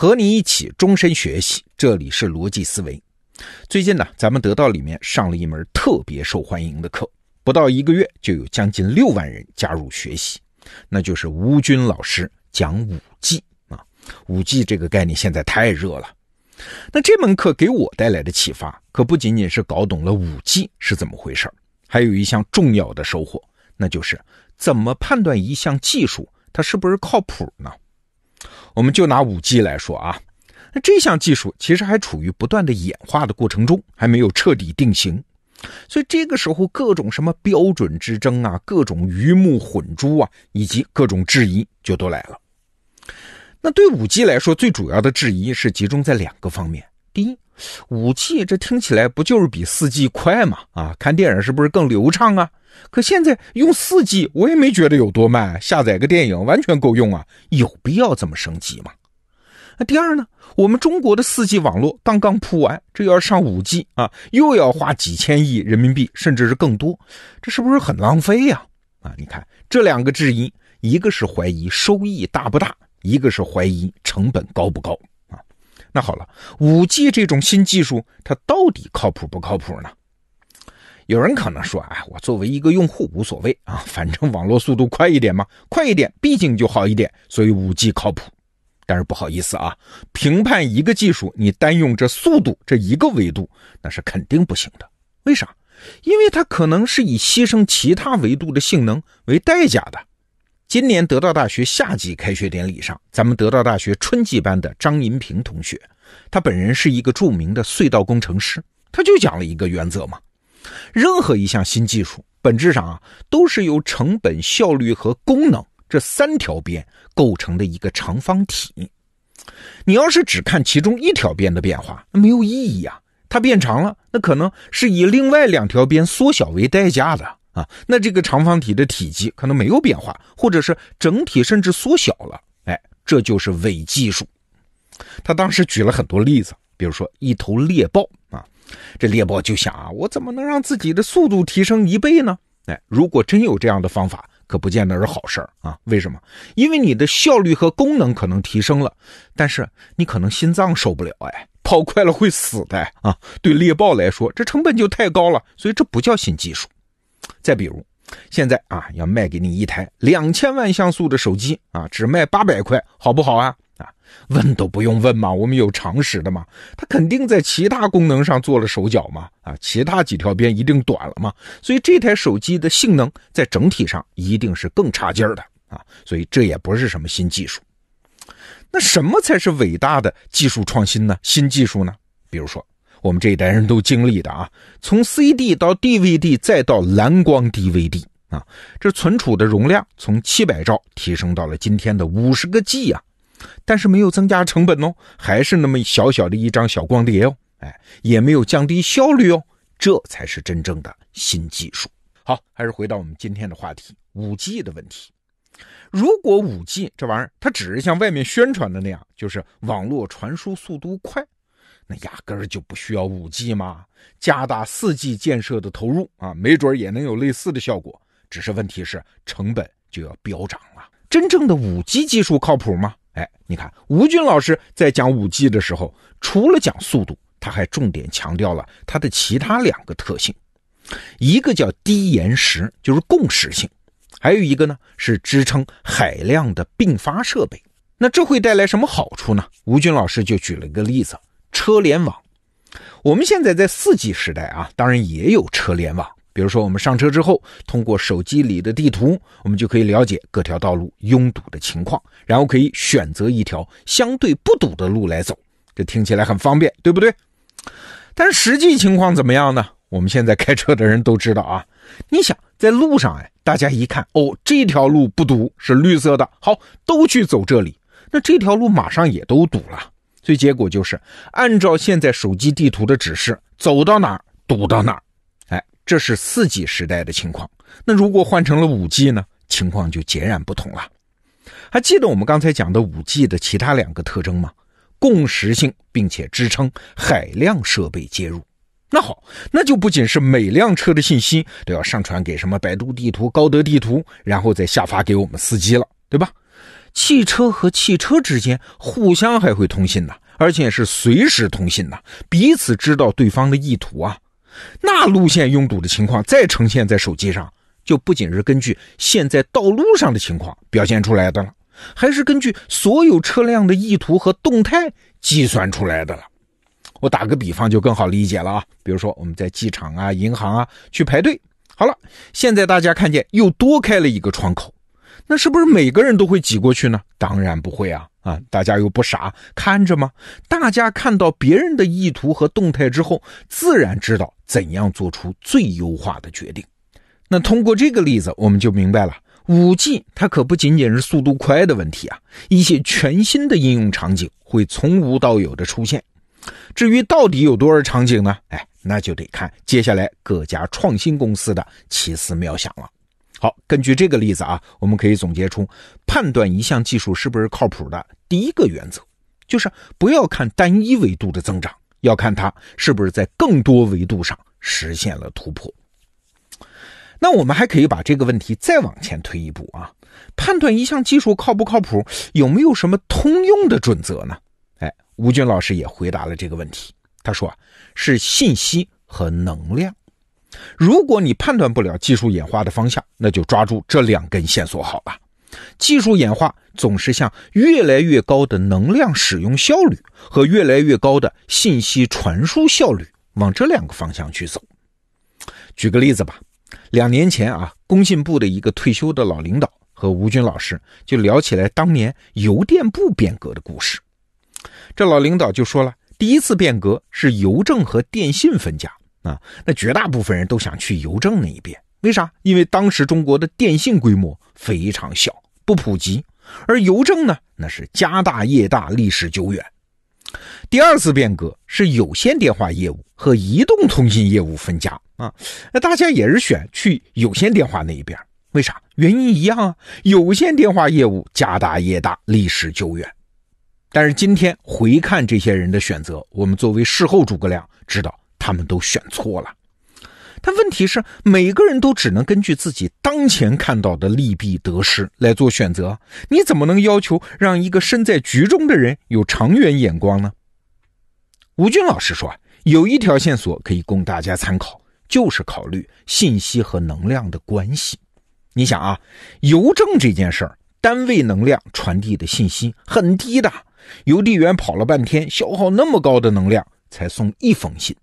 和你一起终身学习，这里是逻辑思维。最近呢，咱们得到里面上了一门特别受欢迎的课，不到一个月就有将近六万人加入学习，那就是吴军老师讲五 G 啊。五 G 这个概念现在太热了，那这门课给我带来的启发，可不仅仅是搞懂了五 G 是怎么回事还有一项重要的收获，那就是怎么判断一项技术它是不是靠谱呢？我们就拿五 G 来说啊，那这项技术其实还处于不断的演化的过程中，还没有彻底定型，所以这个时候各种什么标准之争啊，各种鱼目混珠啊，以及各种质疑就都来了。那对五 G 来说，最主要的质疑是集中在两个方面：第一，五 G 这听起来不就是比四 G 快吗？啊，看电影是不是更流畅啊？可现在用四 G，我也没觉得有多慢，下载个电影完全够用啊，有必要这么升级吗？那第二呢？我们中国的四 G 网络刚刚铺完，这要上五 G 啊，又要花几千亿人民币，甚至是更多，这是不是很浪费呀？啊，你看这两个质疑，一个是怀疑收益大不大，一个是怀疑成本高不高啊？那好了，五 G 这种新技术，它到底靠谱不靠谱呢？有人可能说：“哎，我作为一个用户无所谓啊，反正网络速度快一点嘛，快一点毕竟就好一点，所以五 G 靠谱。”但是不好意思啊，评判一个技术，你单用这速度这一个维度，那是肯定不行的。为啥？因为它可能是以牺牲其他维度的性能为代价的。今年得到大学夏季开学典礼上，咱们得到大学春季班的张银平同学，他本人是一个著名的隧道工程师，他就讲了一个原则嘛。任何一项新技术，本质上啊，都是由成本、效率和功能这三条边构成的一个长方体。你要是只看其中一条边的变化，那没有意义啊。它变长了，那可能是以另外两条边缩小为代价的啊。那这个长方体的体积可能没有变化，或者是整体甚至缩小了。哎，这就是伪技术。他当时举了很多例子，比如说一头猎豹。这猎豹就想啊，我怎么能让自己的速度提升一倍呢？哎，如果真有这样的方法，可不见得是好事儿啊。为什么？因为你的效率和功能可能提升了，但是你可能心脏受不了，哎，跑快了会死的啊。对猎豹来说，这成本就太高了，所以这不叫新技术。再比如，现在啊，要卖给你一台两千万像素的手机啊，只卖八百块，好不好啊？啊，问都不用问嘛，我们有常识的嘛。他肯定在其他功能上做了手脚嘛，啊，其他几条边一定短了嘛，所以这台手机的性能在整体上一定是更差劲儿的啊，所以这也不是什么新技术。那什么才是伟大的技术创新呢？新技术呢？比如说我们这一代人都经历的啊，从 CD 到 DVD 再到蓝光 DVD 啊，这存储的容量从七百兆提升到了今天的五十个 G 啊。但是没有增加成本哦，还是那么小小的一张小光碟哦，哎，也没有降低效率哦，这才是真正的新技术。好，还是回到我们今天的话题，五 G 的问题。如果五 G 这玩意儿它只是像外面宣传的那样，就是网络传输速度快，那压根儿就不需要五 G 嘛。加大四 G 建设的投入啊，没准也能有类似的效果。只是问题是成本就要飙涨了。真正的五 G 技术靠谱吗？哎，你看吴军老师在讲五 G 的时候，除了讲速度，他还重点强调了它的其他两个特性，一个叫低延时，就是共识性，还有一个呢是支撑海量的并发设备。那这会带来什么好处呢？吴军老师就举了一个例子：车联网。我们现在在四 G 时代啊，当然也有车联网。比如说，我们上车之后，通过手机里的地图，我们就可以了解各条道路拥堵的情况，然后可以选择一条相对不堵的路来走。这听起来很方便，对不对？但实际情况怎么样呢？我们现在开车的人都知道啊。你想在路上，哎，大家一看，哦，这条路不堵，是绿色的，好，都去走这里。那这条路马上也都堵了，所以结果就是按照现在手机地图的指示，走到哪儿堵到哪儿。这是四 G 时代的情况，那如果换成了五 G 呢？情况就截然不同了。还记得我们刚才讲的五 G 的其他两个特征吗？共识性，并且支撑海量设备接入。那好，那就不仅是每辆车的信息都要上传给什么百度地图、高德地图，然后再下发给我们司机了，对吧？汽车和汽车之间互相还会通信呢，而且是随时通信呢，彼此知道对方的意图啊。那路线拥堵的情况再呈现在手机上，就不仅是根据现在道路上的情况表现出来的了，还是根据所有车辆的意图和动态计算出来的了。我打个比方就更好理解了啊，比如说我们在机场啊、银行啊去排队，好了，现在大家看见又多开了一个窗口。那是不是每个人都会挤过去呢？当然不会啊！啊，大家又不傻，看着吗？大家看到别人的意图和动态之后，自然知道怎样做出最优化的决定。那通过这个例子，我们就明白了，五 G 它可不仅仅是速度快的问题啊，一些全新的应用场景会从无到有的出现。至于到底有多少场景呢？哎，那就得看接下来各家创新公司的奇思妙想了。好，根据这个例子啊，我们可以总结出判断一项技术是不是靠谱的第一个原则，就是不要看单一维度的增长，要看它是不是在更多维度上实现了突破。那我们还可以把这个问题再往前推一步啊，判断一项技术靠不靠谱，有没有什么通用的准则呢？哎，吴军老师也回答了这个问题，他说啊，是信息和能量。如果你判断不了技术演化的方向，那就抓住这两根线索好了。技术演化总是向越来越高的能量使用效率和越来越高的信息传输效率往这两个方向去走。举个例子吧，两年前啊，工信部的一个退休的老领导和吴军老师就聊起来当年邮电部变革的故事。这老领导就说了，第一次变革是邮政和电信分家。啊，那绝大部分人都想去邮政那一边，为啥？因为当时中国的电信规模非常小，不普及，而邮政呢，那是家大业大，历史久远。第二次变革是有线电话业务和移动通信业务分家啊，那大家也是选去有线电话那一边，为啥？原因一样啊，有线电话业务家大业大，历史久远。但是今天回看这些人的选择，我们作为事后诸葛亮知道。他们都选错了，但问题是，每个人都只能根据自己当前看到的利弊得失来做选择。你怎么能要求让一个身在局中的人有长远眼光呢？吴军老师说，有一条线索可以供大家参考，就是考虑信息和能量的关系。你想啊，邮政这件事儿，单位能量传递的信息很低的，邮递员跑了半天，消耗那么高的能量才送一封信。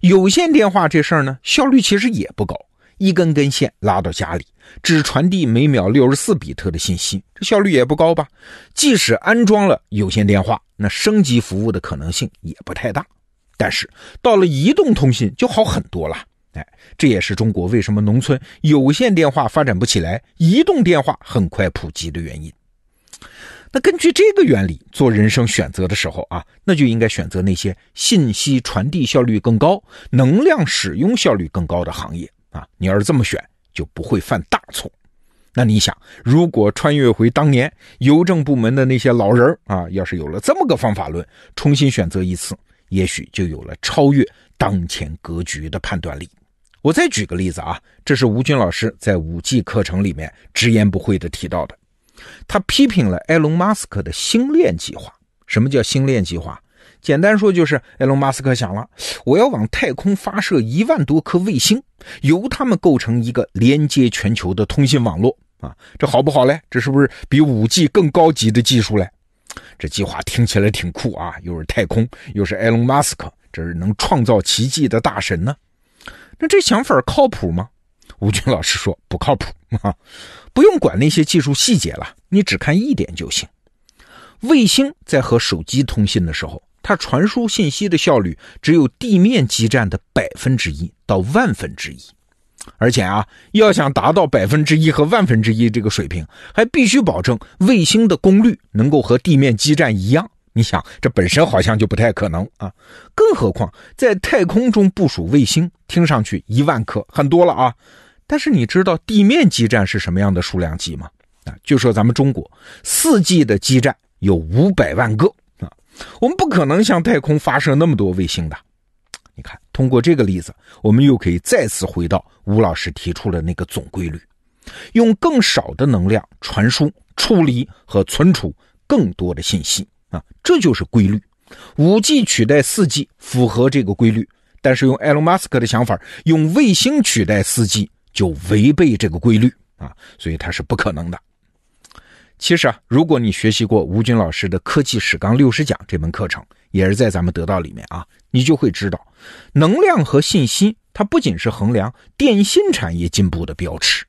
有线电话这事儿呢，效率其实也不高，一根根线拉到家里，只传递每秒六十四比特的信息，这效率也不高吧？即使安装了有线电话，那升级服务的可能性也不太大。但是到了移动通信就好很多了，哎，这也是中国为什么农村有线电话发展不起来，移动电话很快普及的原因。那根据这个原理做人生选择的时候啊，那就应该选择那些信息传递效率更高、能量使用效率更高的行业啊。你要是这么选，就不会犯大错。那你想，如果穿越回当年邮政部门的那些老人啊，要是有了这么个方法论，重新选择一次，也许就有了超越当前格局的判断力。我再举个例子啊，这是吴军老师在五 G 课程里面直言不讳的提到的。他批评了埃隆·马斯克的星链计划。什么叫星链计划？简单说就是，埃隆·马斯克想了，我要往太空发射一万多颗卫星，由它们构成一个连接全球的通信网络啊，这好不好嘞？这是不是比五 G 更高级的技术嘞？这计划听起来挺酷啊，又是太空，又是埃隆·马斯克，这是能创造奇迹的大神呢。那这想法靠谱吗？吴军老师说不靠谱啊。不用管那些技术细节了，你只看一点就行。卫星在和手机通信的时候，它传输信息的效率只有地面基站的百分之一到万分之一，而且啊，要想达到百分之一和万分之一这个水平，还必须保证卫星的功率能够和地面基站一样。你想，这本身好像就不太可能啊！更何况在太空中部署卫星，听上去一万颗很多了啊。但是你知道地面基站是什么样的数量级吗？啊，就说咱们中国四 G 的基站有五百万个啊，我们不可能向太空发射那么多卫星的。你看，通过这个例子，我们又可以再次回到吴老师提出的那个总规律：用更少的能量传输、处理和存储更多的信息啊，这就是规律。五 G 取代四 G 符合这个规律，但是用埃隆·马斯克的想法，用卫星取代四 G 就违背这个规律啊，所以它是不可能的。其实啊，如果你学习过吴军老师的《科技史纲六十讲》这门课程，也是在咱们得到里面啊，你就会知道，能量和信息它不仅是衡量电信产业进步的标尺，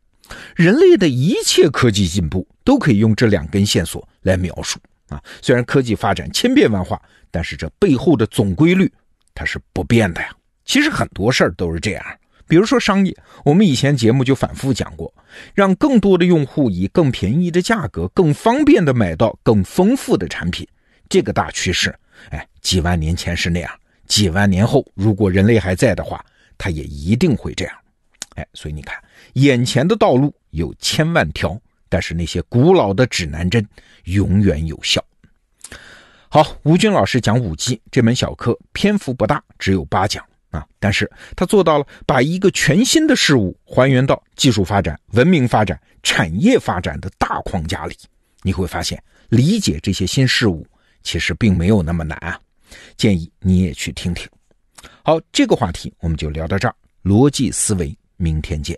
人类的一切科技进步都可以用这两根线索来描述啊。虽然科技发展千变万化，但是这背后的总规律它是不变的呀。其实很多事儿都是这样。比如说商业，我们以前节目就反复讲过，让更多的用户以更便宜的价格、更方便的买到更丰富的产品，这个大趋势，哎，几万年前是那样，几万年后如果人类还在的话，它也一定会这样，哎，所以你看，眼前的道路有千万条，但是那些古老的指南针永远有效。好，吴军老师讲五 G 这门小课，篇幅不大，只有八讲。啊！但是他做到了把一个全新的事物还原到技术发展、文明发展、产业发展的大框架里。你会发现，理解这些新事物其实并没有那么难啊！建议你也去听听。好，这个话题我们就聊到这儿。逻辑思维，明天见。